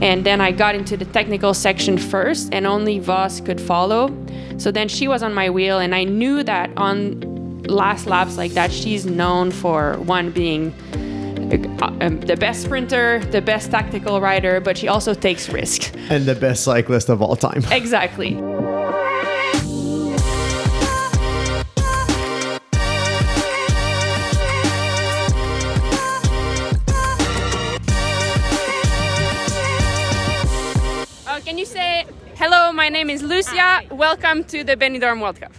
And then I got into the technical section first, and only Vos could follow. So then she was on my wheel, and I knew that on last laps like that, she's known for one being uh, um, the best sprinter, the best tactical rider, but she also takes risks. And the best cyclist of all time. Exactly. Hello? My name is Lucia. Welcome to the Benidorm World Cup.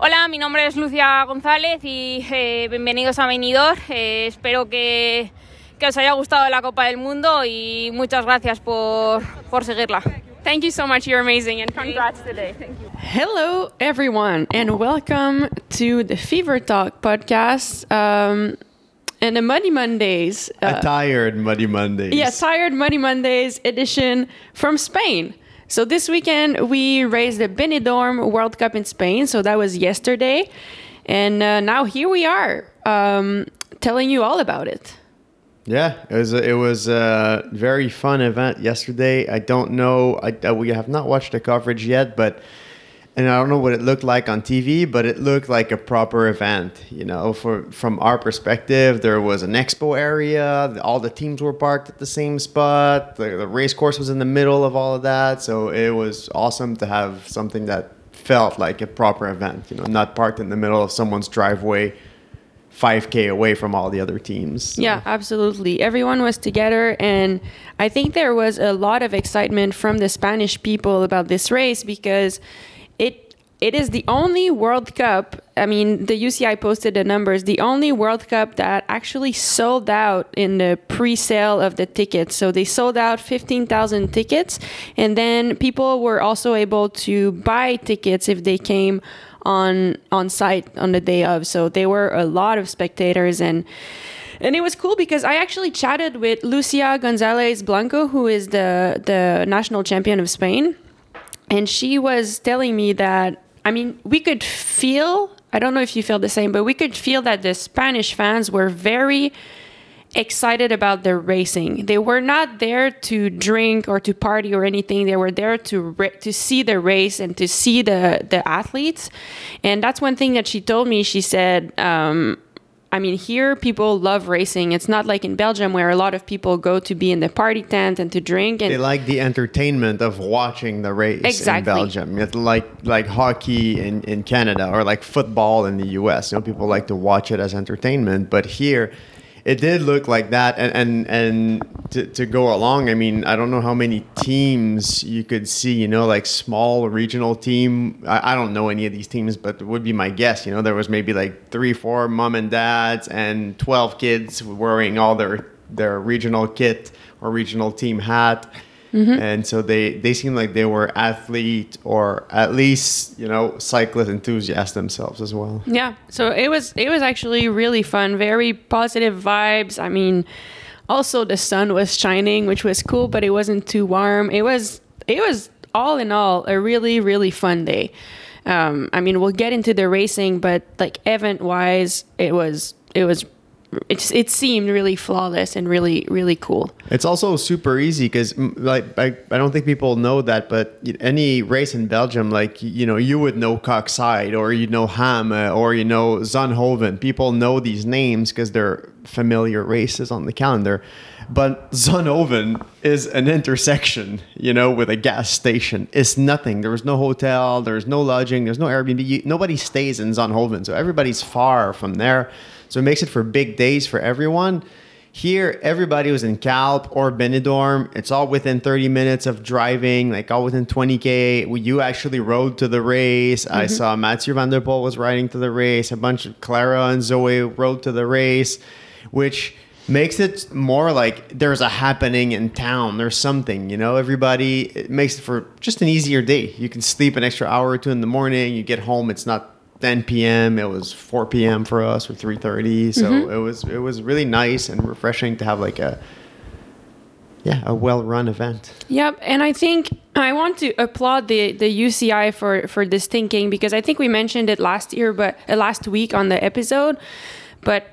Hola, mi nombre es Lucia González y eh, bienvenidos a Benidorm. Eh, espero que, que, os haya gustado la Copa del Mundo y muchas gracias por, por seguirla. Thank you so much. You're amazing and congrats today. Thank you. Hello, everyone, and welcome to the Fever Talk podcast. Um, and the Muddy Mondays. Uh, a tired Muddy Mondays. Yeah, tired Muddy Mondays edition from Spain. So this weekend we raced the Benidorm World Cup in Spain. So that was yesterday, and uh, now here we are um, telling you all about it. Yeah, it was a, it was a very fun event yesterday. I don't know, I, we have not watched the coverage yet, but and I don't know what it looked like on TV, but it looked like a proper event. You know, for from our perspective, there was an expo area. All the teams were parked at the same spot. The, the race course was in the middle of all of that, so it was awesome to have something that felt like a proper event. You know, not parked in the middle of someone's driveway. 5k away from all the other teams. So. Yeah, absolutely. Everyone was together and I think there was a lot of excitement from the Spanish people about this race because it is the only World Cup. I mean, the UCI posted the numbers. The only World Cup that actually sold out in the pre-sale of the tickets. So they sold out 15,000 tickets, and then people were also able to buy tickets if they came on on site on the day of. So there were a lot of spectators and. And it was cool because I actually chatted with Lucia Gonzalez Blanco, who is the the national champion of Spain and she was telling me that I mean, we could feel, I don't know if you feel the same, but we could feel that the Spanish fans were very excited about the racing. They were not there to drink or to party or anything. They were there to to see the race and to see the the athletes. And that's one thing that she told me. She said, um, I mean, here people love racing. It's not like in Belgium where a lot of people go to be in the party tent and to drink. And they like the entertainment of watching the race exactly. in Belgium. It's like like hockey in, in Canada or like football in the US. You know, people like to watch it as entertainment. But here, it did look like that and and, and to, to go along i mean i don't know how many teams you could see you know like small regional team. I, I, don't know any of these teams but it would be my guess you know there was maybe like three four mom and dads and 12 kids wearing all their their regional kit or regional team hat Mm-hmm. And so they, they seem like they were athlete or at least, you know, cyclist enthusiasts themselves as well. Yeah. So it was it was actually really fun, very positive vibes. I mean, also the sun was shining, which was cool, but it wasn't too warm. It was it was all in all a really, really fun day. Um, I mean, we'll get into the racing, but like event wise, it was it was it it seemed really flawless and really really cool. It's also super easy because like I, I don't think people know that, but any race in Belgium, like you know, you would know Koksijde or you know Ham uh, or you know Zonhoven. People know these names because they're familiar races on the calendar. But Zonhoven is an intersection, you know, with a gas station. It's nothing. There was no hotel. There's no lodging. There's no Airbnb. You, nobody stays in Zonhoven, so everybody's far from there. So it makes it for big days for everyone. Here, everybody was in Calpe or Benidorm. It's all within 30 minutes of driving, like all within 20K. You actually rode to the race. Mm-hmm. I saw Mathieu van der Poel was riding to the race. A bunch of Clara and Zoe rode to the race, which makes it more like there's a happening in town. There's something, you know, everybody, it makes it for just an easier day. You can sleep an extra hour or two in the morning. You get home, it's not 10 p.m. It was 4 p.m. for us or 3:30. So mm-hmm. it was it was really nice and refreshing to have like a yeah a well-run event. Yep, and I think I want to applaud the the UCI for for this thinking because I think we mentioned it last year, but uh, last week on the episode, but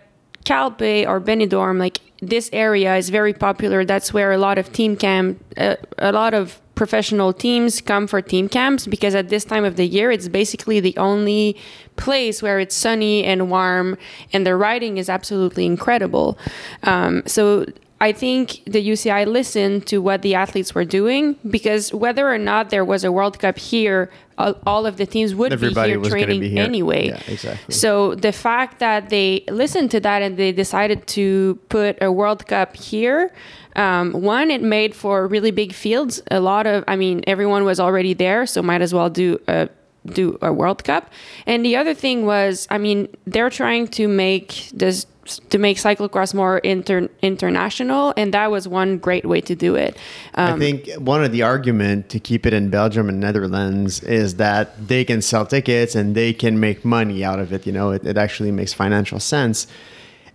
Calpe or Benidorm, like this area is very popular. That's where a lot of team camp, uh, a lot of professional teams come for team camps because at this time of the year, it's basically the only place where it's sunny and warm, and the riding is absolutely incredible. Um, so I think the UCI listened to what the athletes were doing because whether or not there was a World Cup here, all, of the teams would Everybody be here was training be here. anyway. Yeah, exactly. So the fact that they listened to that and they decided to put a World Cup here, um, one, it made for really big fields. A lot of, I mean, everyone was already there, so might as well do a do a World Cup. And the other thing was, I mean, they're trying to make this to make cyclocross more inter, international, and that was one great way to do it. Um, I think one of the argument to keep it in Belgium and Netherlands is that they can sell tickets and they can make money out of it. You know, it, it actually makes financial sense.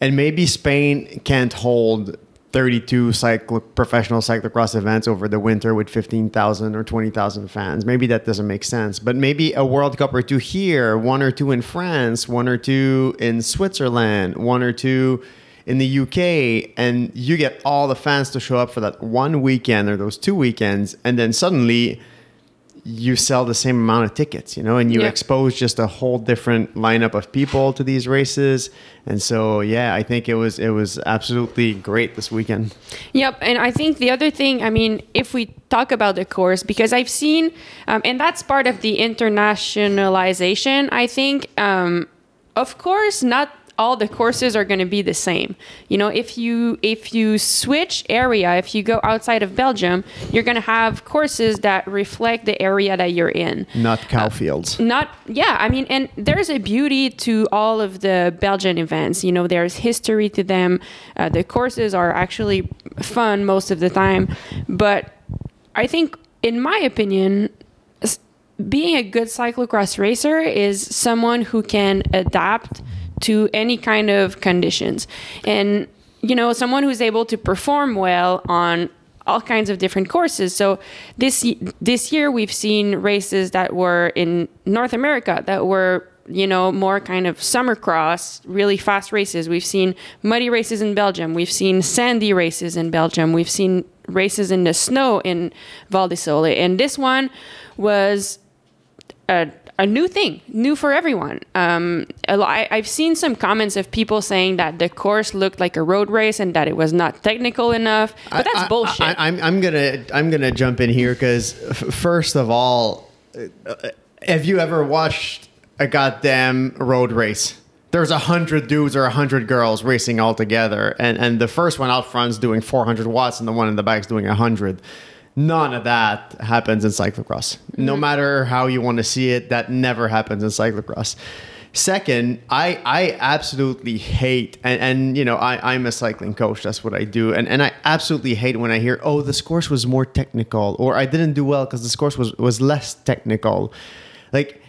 And maybe Spain can't hold 32 cyclo- professional cyclocross events over the winter with 15,000 or 20,000 fans. Maybe that doesn't make sense. But maybe a World Cup or two here, one or two in France, one or two in Switzerland, one or two in the UK, and you get all the fans to show up for that one weekend or those two weekends, and then suddenly you sell the same amount of tickets, you know, and you expose just a whole different lineup of people to these races. And so, yeah, I think it was it was absolutely great this weekend. Yep, and I think the other thing, I mean, if we talk about the course, because I've seen, um, and that's part of the internationalization. I think, um, of course, not all the courses are going to be the same. You know, if you if you switch area, if you go outside of Belgium, you're going to have courses that reflect the area that you're in Not cow fields. not yeah i mean and there's a beauty to all of the belgian events you know there's history to them uh, the courses are actually fun most of the time but i think in my opinion being a good cyclocross racer is someone who can adapt to any kind of conditions and you know someone who's able to perform well on all kinds of different courses. So this this year we've seen races that were in North America that were you know more kind of summer cross, really fast races. We've seen muddy races in Belgium. We've seen sandy races in Belgium. We've seen races in the snow in Val di Sole. And this one was a, a new thing, new for everyone. Um, I, I've seen some comments of people saying that the course looked like a road race and that it was not technical enough, but that's I- bullshit. I, I'm, I'm gonna I'm gonna jump in here because first of all, uh, have you ever watched a goddamn road race? There's a hundred dudes or a hundred girls racing all together, and and the first one out front's doing 400 watts, and the one in the back's doing 100. None of that happens in cyclocross. No mm-hmm. matter how you want to see it, that never happens in cyclocross. Second, I I absolutely hate and, and you know I I'm a cycling coach. That's what I do, and and I absolutely hate when I hear oh this course was more technical or I didn't do well because this course was was less technical. Like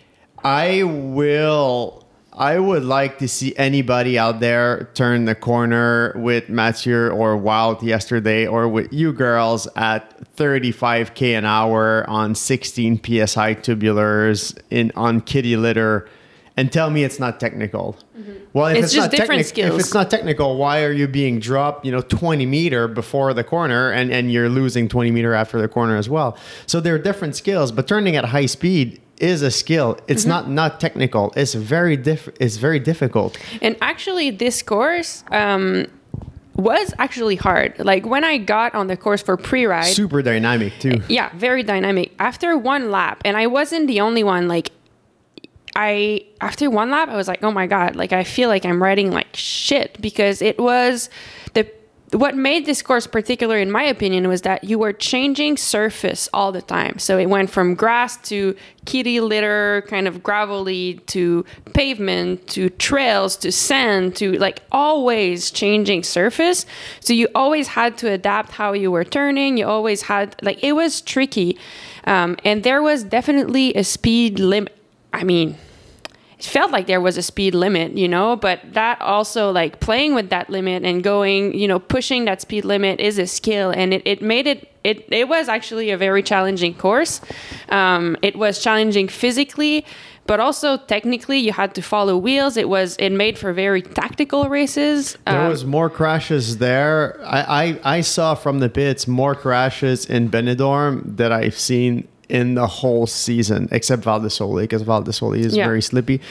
I will. I would like to see anybody out there turn the corner with Mathieu or Wild yesterday or with you girls at 35k an hour on 16 psi tubulars in on kitty litter and tell me it's not technical. Mm-hmm. Well, if It's it's, just not different technic- skills. if it's not technical, why are you being dropped, you know, 20 meter before the corner and, and you're losing 20 meter after the corner as well? So there are different skills, but turning at high speed is a skill. It's Mm-hmm. not not technical. It's very diff- it's very difficult. And actually, this course um, was actually hard. Like when I got on the course for pre-ride, Super dynamic too. yeah, very dynamic. After one lap, and I wasn't the only one. Like I after one lap, I was like, oh my god, like I feel like I'm riding like shit because it was the what made this course particular in my opinion was that you were changing surface all the time. So it went from grass to kitty litter kind of gravelly to pavement to trails to sand to like always changing surface. So you always had to adapt how you were turning. You always had like it was tricky. Um, and there was definitely a speed limit. I mean felt like there was a speed limit, you know, but that also like playing with that limit and going, you know, pushing that speed limit is a skill and it, it made it it it was actually a very challenging course. Um, it was challenging physically, but also technically you had to follow wheels. It was it made for very tactical races. There Um, was more crashes there. I, I, I saw from the pits more crashes in Benidorm that I've seen in the whole season, except Val Sole, because Val Sole is Yeah. very slippy.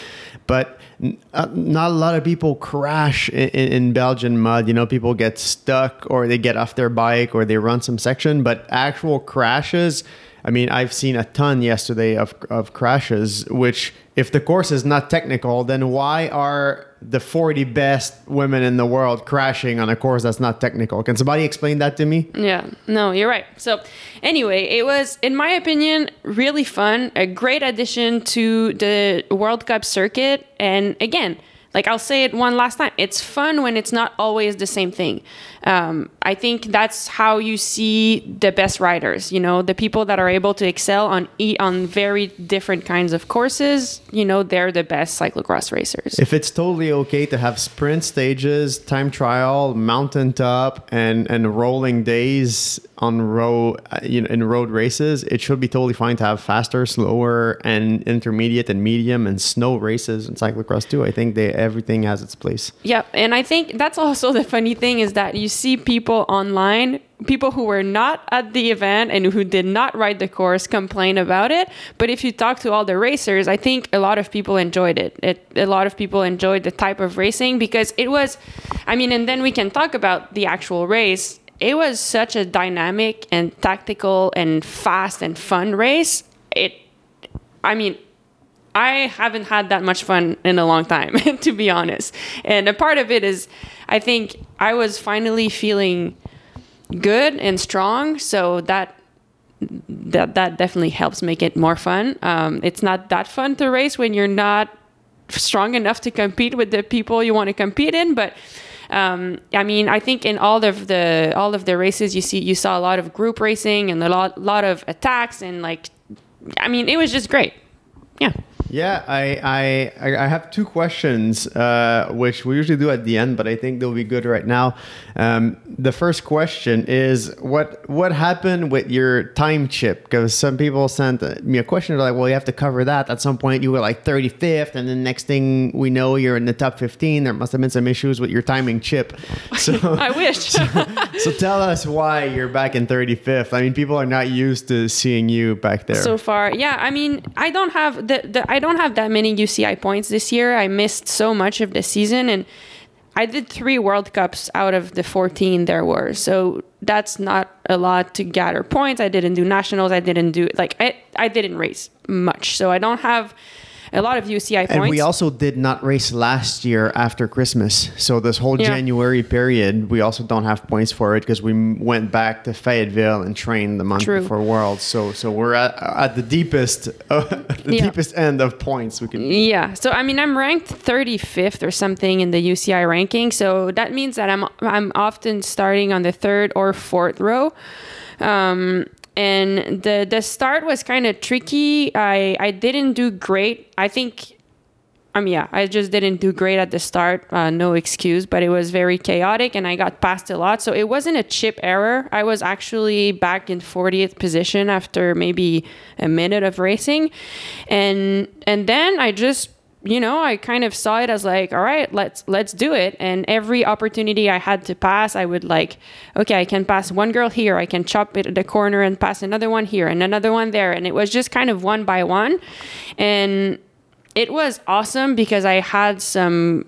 But n- uh, not a lot of people crash in, in, in Belgian mud. You know, people get stuck or they get off their bike or they run some section. But actual crashes, I mean, I've seen a ton yesterday of, of crashes, which if the course is not technical, then why are the 40 best women in the world crashing on a course that's not technical? Can somebody explain that to me? Yeah, no, you're right. So, anyway, it was, in my opinion, really fun, a great addition to the World Cup circuit. And again, like I'll say it one last time, it's fun when it's not always the same thing. Um, I think that's how you see the best riders. You know, the people that are able to excel on e- on very different kinds of courses. You know, they're the best cyclocross racers. If it's totally okay to have sprint stages, time trial, mountaintop, and and rolling days on road, uh, you know, in road races, it should be totally fine to have faster, slower, and intermediate and medium and snow races in cyclocross too. I think they everything has its place. Yep. And I think that's also the funny thing is that you see people online, people who were not at the event and who did not ride the course complain about it. But if you talk to all the racers, I think a lot of people enjoyed it. it a lot of people enjoyed the type of racing because it was, I mean, and then we can talk about the actual race. It was such a dynamic and tactical and fast and fun race. It, I mean, I haven't had that much fun in a long time, to be honest. And a part of it is, I think I was finally feeling good and strong, so that that that definitely helps make it more fun. Um, it's not that fun to race when you're not strong enough to compete with the people you want to compete in, but. Um, I mean, I think in all of the all of the races, you see you saw a lot of group racing and a lot lot of attacks and like, I mean, it was just great. Yeah. Yeah, I I I have two questions, uh, which we usually do at the end, but I think they'll be good right now. Um, the first question is what what happened with your time chip? Because some people sent me a question. They're like, "Well, you have to cover that." At some point, you were like 35th, and then next thing we know, you're in the top 15. There must have been some issues with your timing chip. So I wish. so tell us why you're back in 35th. I mean, people are not used to seeing you back there. so far, yeah. I mean, I don't have the, the I don't have that many UCI points this year. I missed so much of the season, and I did three World Cups out of the 14 there were. So that's not a lot to gather points. I didn't do nationals. I didn't do like I I didn't race much, so I don't have a lot of UCI points. And we also did not race last year after Christmas. So this whole Yeah. January period, we also don't have points for it because we went back to Fayetteville and trained the month True. before Worlds. So so we're at, at the deepest uh, the Yeah. deepest end of points we can. Yeah. So I mean, I'm ranked 35th or something in the UCI ranking. So that means that I'm I'm often starting on the third or fourth row. Um, and the the start was kind of tricky. I I didn't do great. I think. Um, yeah, I just didn't do great at the start. Uh, no excuse, but it was very chaotic and I got passed a lot. So it wasn't a chip error. I was actually back in 40th position after maybe a minute of racing. And and then I just you know, I kind of saw it as like, all right, let's let's do it. And every opportunity I had to pass, I would like, okay, I can pass one girl here, I can chop it at the corner and pass another one here and another one there. And it was just kind of one by one. And it was awesome because I had some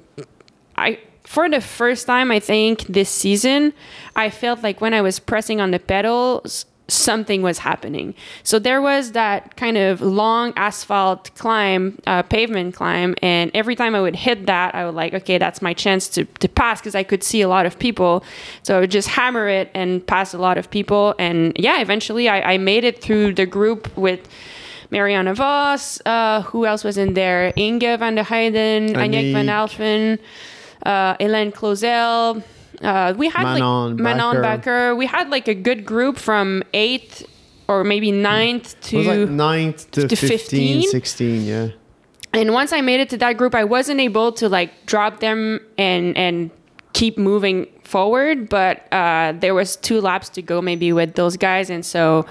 I for the first time I think this season, I felt like when I was pressing on the pedals, something was happening. So there was that kind of long asphalt climb, uh, pavement climb, and every time I would hit that, I would like, okay, that's my chance to, to pass because I could see a lot of people. So I would just hammer it and pass a lot of people. And yeah, eventually I, I made it through the group with Marianne Vos. Uh, who else was in there? Inge van der Heijden, Aniek van. Alphen, uh, Hélène. Uh, we had Manon like Manon Bakker. Bakker. We had like a good group from eighth or maybe ninth It was to. like 9th to, to 15, 15? 16, yeah. and once I made it to that group, I wasn't able to like drop them and and keep moving forward. But uh, there was two laps to go maybe with those guys, and so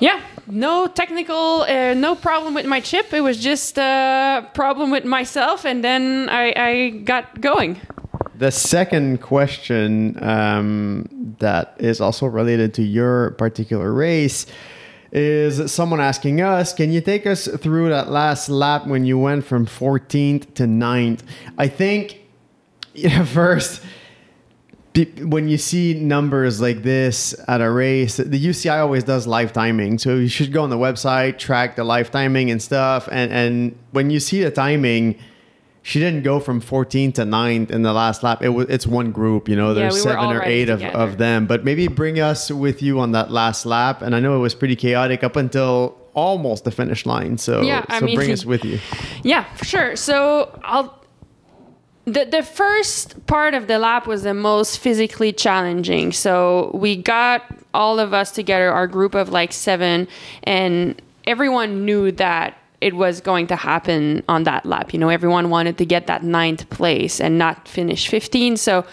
Yeah, no technical, uh, no problem with my chip. It was just a problem with myself, and then I, I got going. The second question um, that is also related to your particular race is someone asking us, can you take us through that last lap when you went from 14th to 9th? I think yeah, first when you see numbers like this at a race, the UCI always does live timing. So you should go on the website, track the live timing and stuff. And and when you see the timing, she didn't go from 14 to 9th in the last lap. It was it's one group, you know, there's we seven or eight of, together. of them. But maybe bring us with you on that last lap. And I know it was pretty chaotic up until almost the finish line. So Yeah, I so mean- bring us with you. Yeah, for sure. So I'll. The, the first part of the lap was the most physically challenging. So we got all of us together, our group of like seven, and everyone knew that it was going to happen on that lap. You know, everyone wanted to get that ninth place and not finish 15. So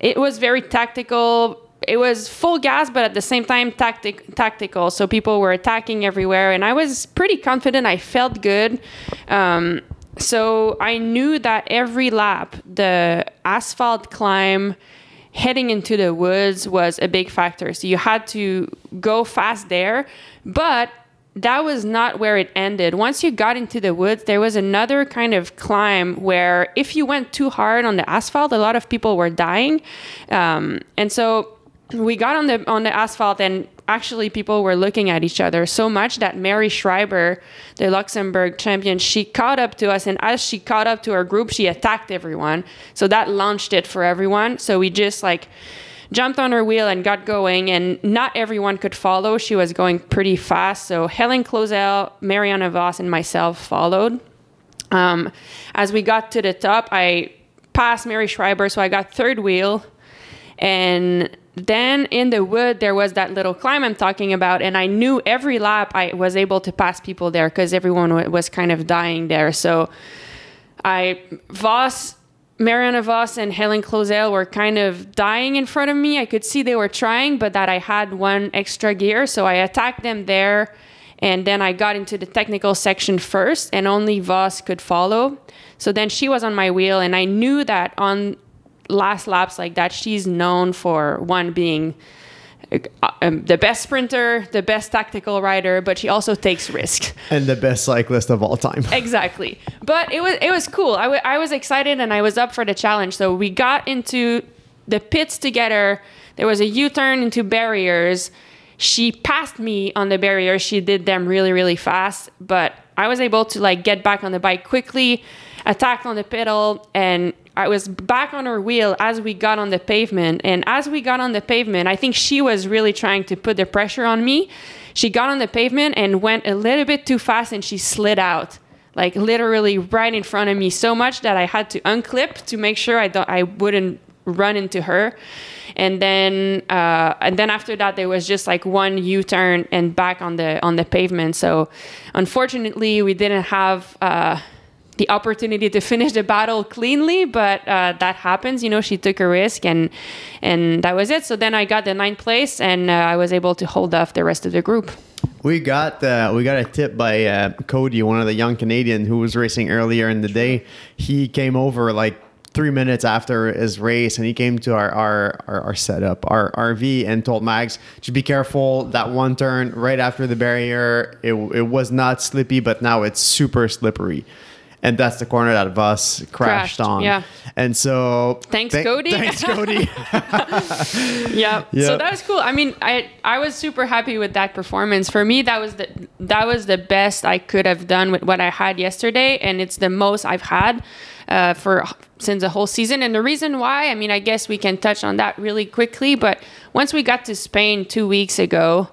it was very tactical. It was full gas, but at the same time tactic tactical. So people were attacking everywhere, and I was pretty confident. I felt good. Um, so I knew that every lap, the asphalt climb heading into the woods was a big factor. So you had to go fast there, but that was not where it ended. Once you got into the woods, there was another kind of climb where if you went too hard on the asphalt, a lot of people were dying. Um, and so we got on the on the asphalt and actually people were looking at each other so much that Marie Schreiber, the Luxembourg champion, she caught up to us and as she caught up to our group, she attacked everyone. So that launched it for everyone. So we just like jumped on her wheel and got going and not everyone could follow. She was going pretty fast. So Helen Clauzel, Marianne Vos and myself followed. Um, as we got to the top, I passed Marie Schreiber, so I got third wheel. And then in the wood, there was that little climb I'm talking about, and I knew every lap I was able to pass people there because everyone wa- was kind of dying there. So I Vos, Marianne Vos, and Helen Clauzel were kind of dying in front of me. I could see they were trying, but that I had one extra gear, so I attacked them there. And then I got into the technical section first, and only Vos could follow. So then she was on my wheel, and I knew that on last laps like that, she's known for one being um, the best sprinter, the best tactical rider, but she also takes risks. And the best cyclist of all time. exactly. But it was it was cool. I, w- I was excited and I was up for the challenge. So we got into the pits together. There was a U-turn into barriers. She passed me on the barriers. She did them really really fast, but I was able to like get back on the bike quickly, attack on the pedal, and I was back on her wheel as we got on the pavement. And as we got on the pavement, I think she was really trying to put the pressure on me. She got on the pavement and went a little bit too fast and she slid out. Like literally right in front of me so much that I had to unclip to make sure I don't I wouldn't run into her. And then uh, and then after that there was just like one U-turn and back on the on the pavement. So unfortunately we didn't have uh, the opportunity to finish the battle cleanly, but uh, that happens. You know, she took a risk, and and that was it. So then I got the ninth place, and uh, I was able to hold off the rest of the group. We got uh, we got a tip by uh, Cody, one of the young Canadian who was racing earlier in the day. He came over like three minutes after his race, and he came to our our, our, our setup, our RV, and told Mags to be careful. That one turn right after the barrier, it, it was not slippy, but now it's super slippery. And that's the corner that bus crashed, Crashed, on. yeah. And so Thanks, thank- Cody. Thanks, Cody. yeah. Yeah. So that was cool. I mean, I I was super happy with that performance. For me, that was the that was the best I could have done with what I had yesterday, and it's the most I've had uh, for since the whole season. And the reason why, I mean, I guess we can touch on that really quickly. But once we got to Spain two weeks ago,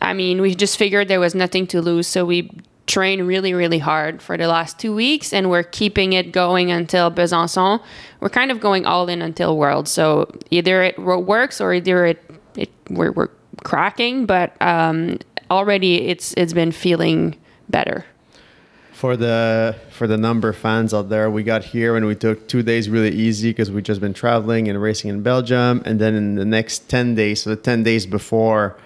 I mean, we just figured there was nothing to lose, so we trained really, really hard for the last two weeks, and we're keeping it going until Besançon. We're kind of going all in until World. So either it works or either it, it we're, we're cracking. But um, already, it's it's been feeling better. for the for the number of fans out there we got here and we took two days really easy because we just been traveling and racing in belgium and then in the next 10 days so the 10 days before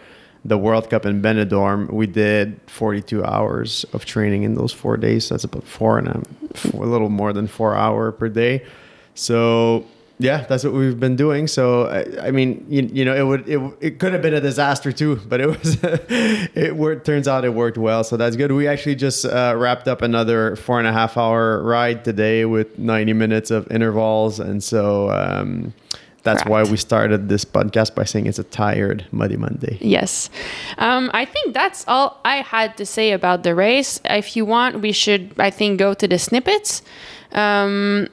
the World Cup in Benidorm, we did 42 hours of training in those four days. That's about four and a, four, a little more than four hour per day. So yeah, that's what we've been doing. So I, I mean, you, you know, it would it, it could have been a disaster too, but it was it worked. Turns out it worked well, so that's good. We actually just uh, wrapped up another four and a half hour ride today with ninety minutes of intervals, and so. Um, that's Correct. why we started this podcast by saying it's a tired Muddy Monday. Yes. Um, I think that's all I had to say about the race. If you want, we should, I think, go to the snippets. Um,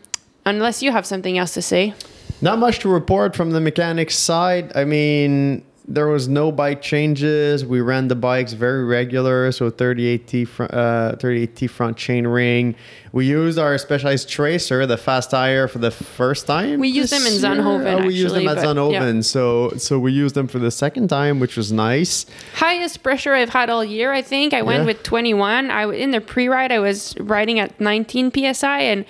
unless you have something else to say. Not much to report from the mechanics side. I mean, there was no bike changes. We ran the bikes very regular, so 38T front, uh, 38T front chain ring. We used our specialized tracer, the fast tire, for the first time. We used them in. Zonhoven, Oh, we used them actually, at Zonhoven, yeah. so so we used them for the second time, which was nice. Highest pressure I've had all year, I think. I went Yeah. with 21. I in the pre-ride, I was riding at 19 psi, and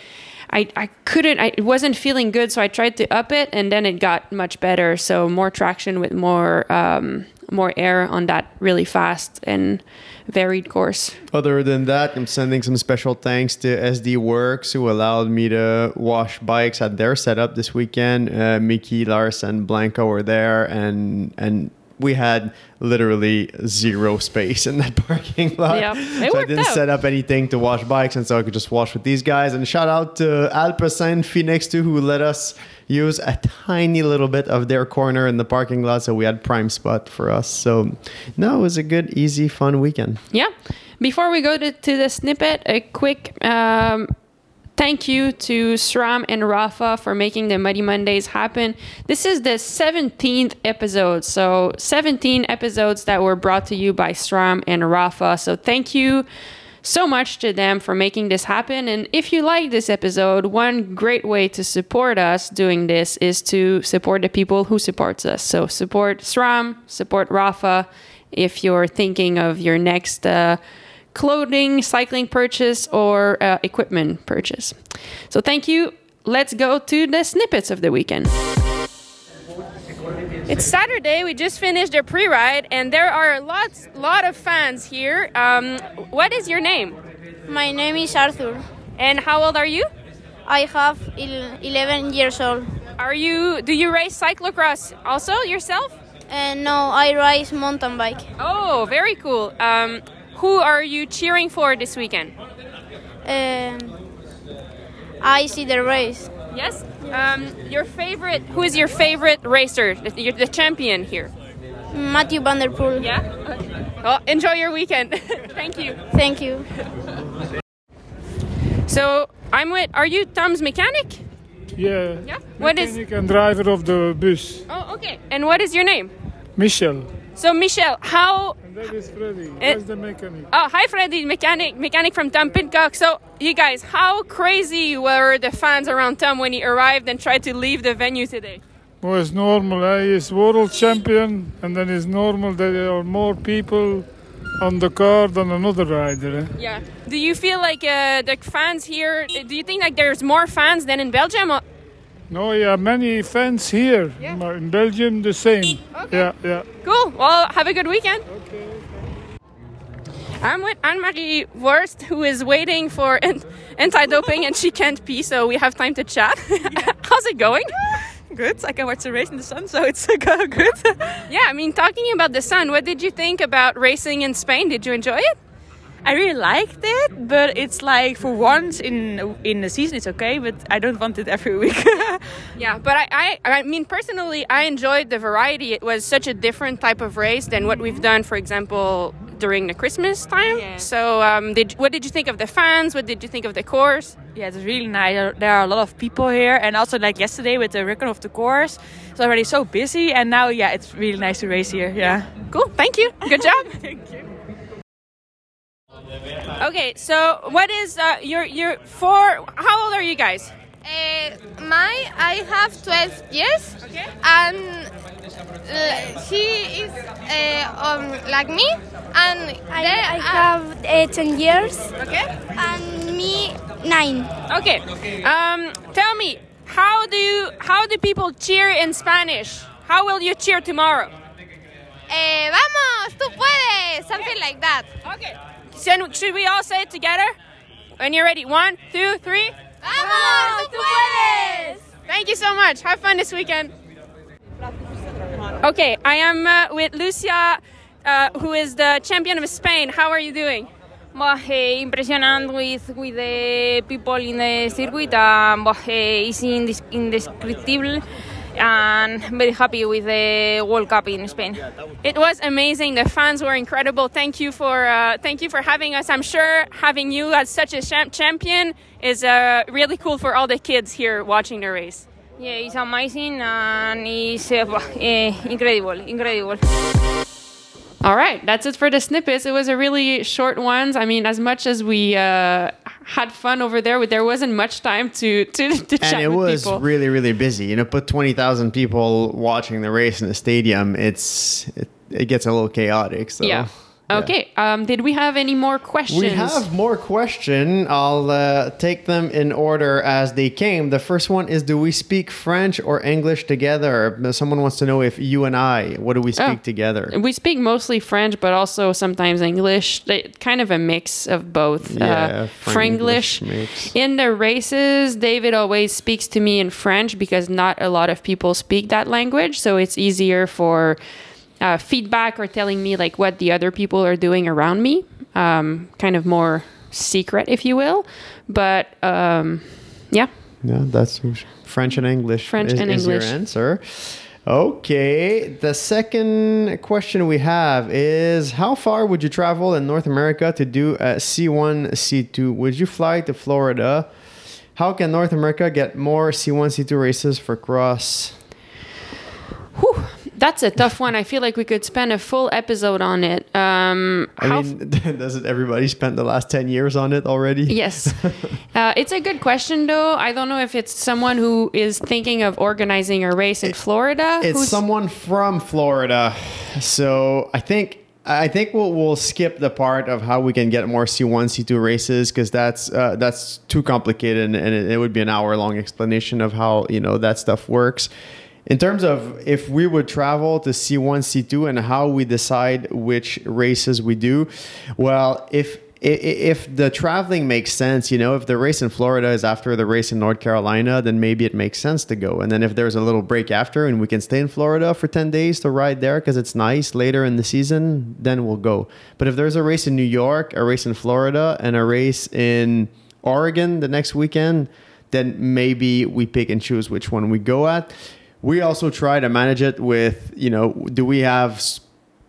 I, I couldn't. I it wasn't feeling good, so I tried to up it, and then it got much better. So more traction with more um, more air on that really fast and varied course. Other than that, I'm sending some special thanks to SD Worx who allowed me to wash bikes at their setup this weekend. Uh, Mickey, Lars, and Blanca were there, and and we had literally zero space in that parking lot. So I didn't out. set up anything to wash bikes, and so I could just wash with these guys. And shout out to Alpecin Fenix too, who let us use a tiny little bit of their corner in the parking lot, so we had prime spot for us. So no, it was a good, easy, fun weekend. Yeah. Before we go to, to the snippet, a quick um, thank you to SRAM and Rapha for making the Muddy Mondays happen. This is the 17th episode. So, 17 episodes that were brought to you by SRAM and Rapha. So, thank you so much to them for making this happen. And if you like this episode, one great way to support us doing this is to support the people who supports us. So support SRAM, support Rapha. If you're thinking of your next uh, clothing, cycling purchase, or uh, equipment purchase. So thank you. Let's go to the snippets of the weekend. It's Saturday. We just finished a pre-ride, and there are lots, lot of fans here. Um, what is your name? My name is Arthur. And how old are you? I have 11 years old. Are you? Do you race cyclocross also yourself? And no, I ride mountain bike. Oh, very cool. Um, who are you cheering for this weekend? Um, I see the race. Yes. Um, your favorite? Who is your favorite racer? The- You're the champion here. Mathieu van der Poel. Yeah. Well, enjoy your weekend. Thank you. Thank you. So I'm with. Are you Tom's mechanic? Yeah. Yeah. What is? Mechanic and driver of the bus, Oh, okay. And what is your name? Michel. So Michelle, how? And that is Freddy. Eh. That's the mechanic. Oh, hi Freddy, mechanic, mechanic from Tom Pidcock. So you guys, how crazy were the fans around Tom when he arrived and tried to leave the venue today? Well, it's normal. Eh? He's world champion, and then it's normal that there are more people on the car than another rider. Eh? Yeah. Do you feel like uh, the fans here? Do you think like there's more fans than in Belgium? Or- No, yeah, many fans here. Yeah. In Belgium, the same. Okay. Yeah, yeah. Cool. Well, have a good weekend. Okay. I'm with Annemarie Worst, who is waiting for anti-doping, and she can't pee, so we have time to chat. How's it going? Good. I can watch the race in the sun, so it's uh, good. Yeah, I mean, talking about the sun, what did you think about racing in Spain? Did you enjoy it? I really liked it, but it's like for once in in the season it's okay, but I don't want it every week. Yeah, but I, I, I mean, personally, I enjoyed the variety. It was such a different type of race than what we've done, for example, during the Christmas time. Yeah. So, um, did what did you think of the fans? What did you think of the course? yeah, it's really nice. There- There are a lot of people here, and also like yesterday with the record of the course, it's already so busy, and now yeah, it's really nice to race here. Yeah. Cool. Thank you. Good job. Thank you. Okay, so what is uh, your your four? How old are you guys? Uh, my I have 12 years Okay. and uh, she is uh, um, like me and I, there I are- have uh, 10 years Okay. and me 9. Okay. Um, tell me, how do you how do people cheer in Spanish? How will you cheer tomorrow? eh, vamos Vamos, tú puedes! Something like that. Okay. Should, should we all say it together? When you're ready. One, two, three. Vamos, tú puedes! Thank you so much. Have fun this weekend. Okay, I am uh, with Lucia, uh, who is the champion of Spain. How are you doing? Bah, eh, impressionant with with the people in the circuit. Um, bah, eh, it's indis- and very happy with the World Cup in Spain. It was amazing. The fans were incredible. Thank you for uh, thank you for having us. I'm sure having you as such a champ- champion is uh, really cool for all the kids here watching the race. Yeah, it's amazing and it's uh, eh, incredible, incredible. All right, that's it for the snippets. It was a really short ones. I mean, as much as we uh, had fun over there, there wasn't much time to to, to chat and it was people. really really busy you know put 20,000 people watching the race in the stadium it's it, it gets a little chaotic so yeah. Okay. Um, did we have any more questions? we have more question i'll uh, take them in order as they came the first one is do we speak french or english together someone wants to know if you and i what do we speak Oh. together We speak mostly French, but also sometimes English. Kind of a mix of both. Yeah, uh, Franglish. mix. In the races, David always speaks to me in French because not a lot of people speak that language. So it's easier for uh, feedback or telling me like what the other people are doing around me. Um, kind of more secret, if you will. But um, yeah. Yeah, that's French and English. French is, and is English. your answer. Okay. The second question we have is How far would you travel in North America to do a C1, C2? Would you fly to Florida? How can North America get more C1, C2 races for cross? Whew, that's a tough one. I feel like we could spend a full episode on it. Um, I mean, doesn't everybody spend the last 10 years on it already? Yes. uh, it's a good question, though. I don't know if it's someone who is thinking of organizing a race in Florida. It's someone from Florida. So I think I think we'll we'll skip the part of how we can get more C1, C2 races because that's uh, that's too complicated and, and it, it would be an hour long explanation of how you know that stuff works. In terms of if we would travel to C1, C2 and how we decide which races we do, well, if if the traveling makes sense, you know, if the race in Florida is after the race in North Carolina, then maybe it makes sense to go. And then if there's a little break after and we can stay in Florida for 10 days to ride there because it's nice later in the season, then we'll go. But if there's a race in New York, a race in Florida, and a race in Oregon the next weekend, then maybe we pick and choose which one we go at. We also try to manage it with, you know, do we have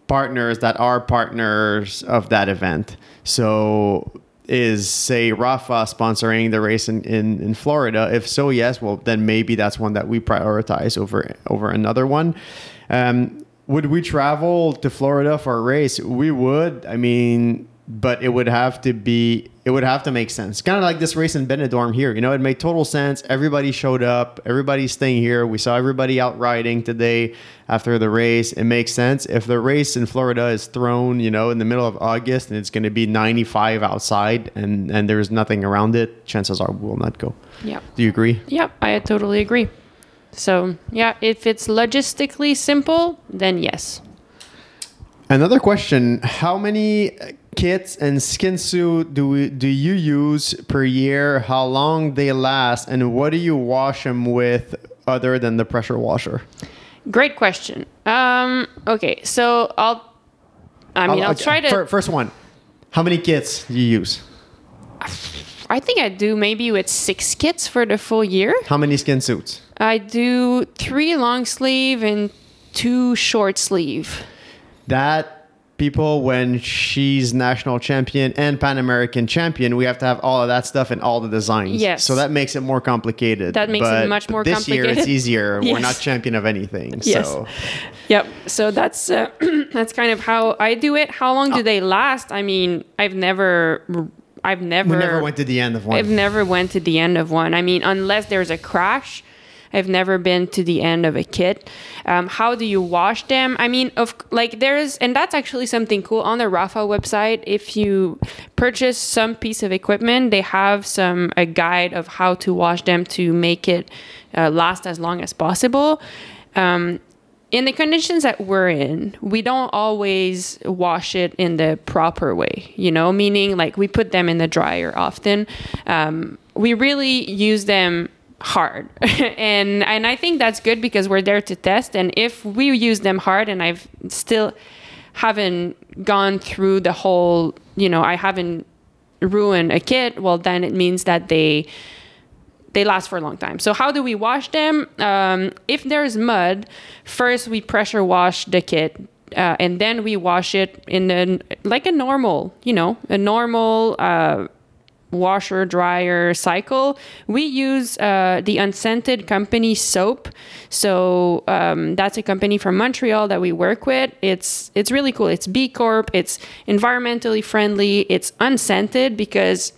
partners that are partners of that event? So is say Rapha sponsoring the race in, in, in Florida? If so, yes, well then maybe that's one that we prioritize over over another one. Um, would we travel to Florida for a race? We would. I mean, but it would have to be it would have to make sense. Kind of like this race in Benidorm here. You know, it made total sense. Everybody showed up. Everybody's staying here. We saw everybody out riding today after the race. It makes sense. If the race in Florida is thrown, you know, in the middle of August and it's going to be 95 outside and and there's nothing around it, chances are we will not go. Yeah. Do you agree? Yeah, I totally agree. So, yeah, if it's logistically simple, then yes. Another question: How many kits and skin suit do we, do you use per year? How long they last, and what do you wash them with other than the pressure washer? Great question. Um, okay, so I'll. I mean, I'll, okay, try to. fir- first one. How many kits do you use? I think I do maybe with six kits for the full year. How many skin suits? I do three long sleeve and two short sleeve. That people, when she's national champion and Pan American champion, we have to have all of that stuff and all the designs. Yes. So that makes it more complicated. That makes it much more this year it's complicated. easier. We're not champion of anything. Yes. So Yep. So that's uh, that's kind of how I do it. How long Oh. do they last? I mean, I've never, I've never, we never went to the end of one. I've never went to the end of one. I mean, unless there's a crash, I've never been to the end of a kit. Um, how do you wash them? I mean, of like there's, and that's actually something cool on the Rapha website. If you purchase some piece of equipment, they have some a guide of how to wash them to make it uh, last as long as possible. Um, in the conditions that we're in, we don't always wash it in the proper way, you know, meaning like we put them in the dryer often. Um, we really use them hard. and and I think that's good because we're there to test and if we use them hard and I've still haven't gone through the whole, you know, I haven't ruined a kit, well then it means that they they last for a long time. So how do we wash them? Um, if there's mud, first we pressure wash the kit. Uh, and then we wash it in a, like a normal, you know, a normal uh, washer dryer cycle. We use uh, the unscented company soap. So um, that's a company from Montreal that we work with. It's it's really cool. It's B Corp. It's environmentally friendly. It's unscented because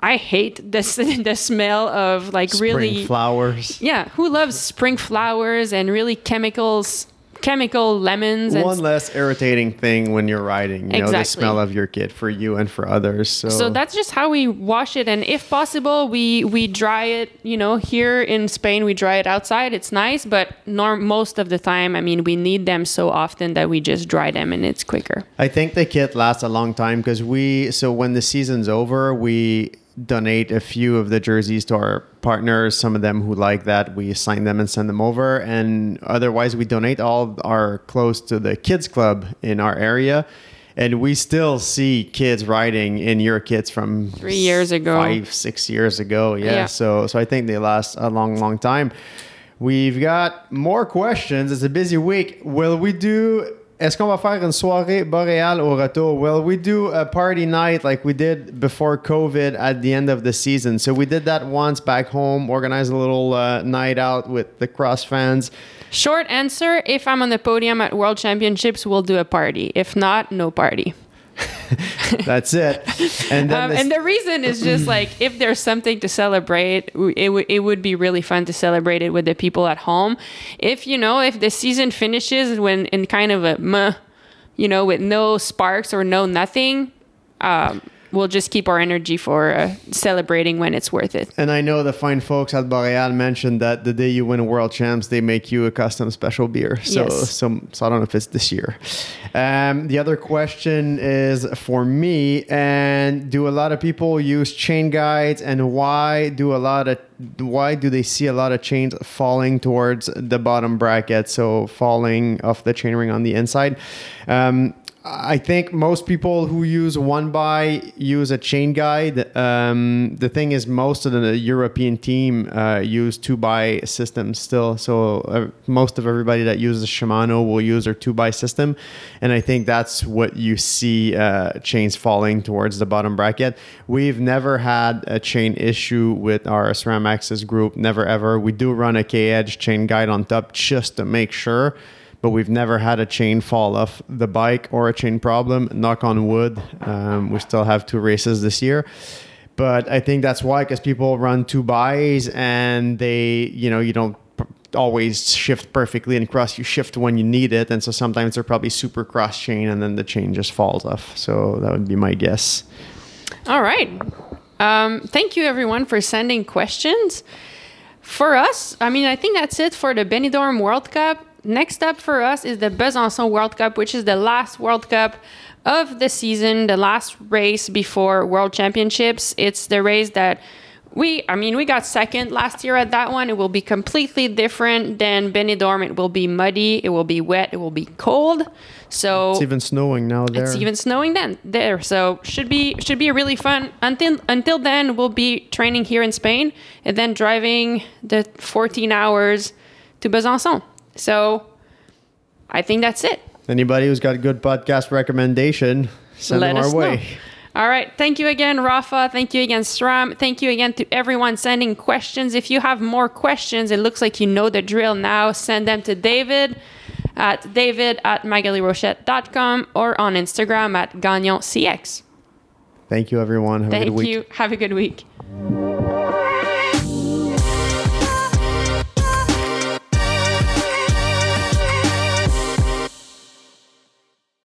I hate the the smell of like Spring really flowers. yeah. Who loves spring flowers and really chemicals, chemical lemons and One less irritating thing when you're riding, you know, the smell of your kit for you and for others. So, so that's just how we wash it and if possible we we dry it you know here in spain we dry it outside it's nice but norm most of the time i mean we need them so often that we just dry them and it's quicker I think the kit lasts a long time because we so when the season's over, we donate a few of the jerseys to our partners. Some of them who like that, we sign them and send them over. And otherwise, we donate all our clothes to the kids club in our area. And we still see kids riding in your kids from Three years ago. five, six years ago. Yeah. Yeah. So, so I think they last a long, long time. We've got more questions. It's a busy week. Will we do? Est-ce qu'on va faire une soirée boréale au retour? Will we do a party night like we did before COVID at the end of the season? So we did that once back home, organized a little uh, night out with the cross fans. short answer if i'm on the podium at world championships we'll do a party if not no party That's it. And then Um, the- and the reason is just like if there's something to celebrate, it, w- it would be really fun to celebrate it with the people at home. If you know, if the season finishes when in kind of a meh, you know, with no sparks or no nothing, um, we'll just keep our energy for uh, celebrating when it's worth it. And I know the fine folks at Boreal mentioned that the day you win world champs, they make you a custom special beer. So, Yes. so, so I don't know if it's this year. Um, the other question is for me, and do a lot of people use chain guides, and why do a lot of why do they see a lot of chains falling towards the bottom bracket, so falling off the chain ring on the inside? Um, I think most people who use one by use a chain guide. Um, the thing is, most of the European team uh, use two by systems still. So uh, most of everybody that uses Shimano will use their two by system, and I think that's what you see uh, chains falling towards the bottom bracket. We've never had a chain issue with our SRAM AXS group. Never ever. We do run a K Edge chain guide on top just to make sure but we've never had a chain fall off the bike or a chain problem. Knock on wood. Um, we still have two races this year. But I think that's why, because people run two buys and they, you know, you don't always shift perfectly and cross. You shift when you need it. And so sometimes they're probably super cross chain and then the chain just falls off. So that would be my guess. All right. Um, thank you, everyone, for sending questions. For us, I mean, I think that's it for the Benidorm World Cup. Next up for us is the Besançon World Cup, which is the last World Cup of the season, the last race before World Championships. It's the race that we, I mean, we got second last year at that one. It will be completely different than Benidorm. It will be muddy, it will be wet, it will be cold. So It's even snowing now there. it's even snowing then there, so should be should be really fun. Until until then, we'll be training here in Spain and then driving the 14 hours to Besançon. So I think that's it. Anybody who's got a good podcast recommendation, send Let them our way. know. All right. Thank you again, Rapha. Thank you again, SRAM. Thank you again to everyone sending questions. If you have more questions, it looks like you know the drill now. Send them to David at david at magalirochette.com or on Instagram at GagnonCX. Thank you, everyone. Have Thank you. Have a good week.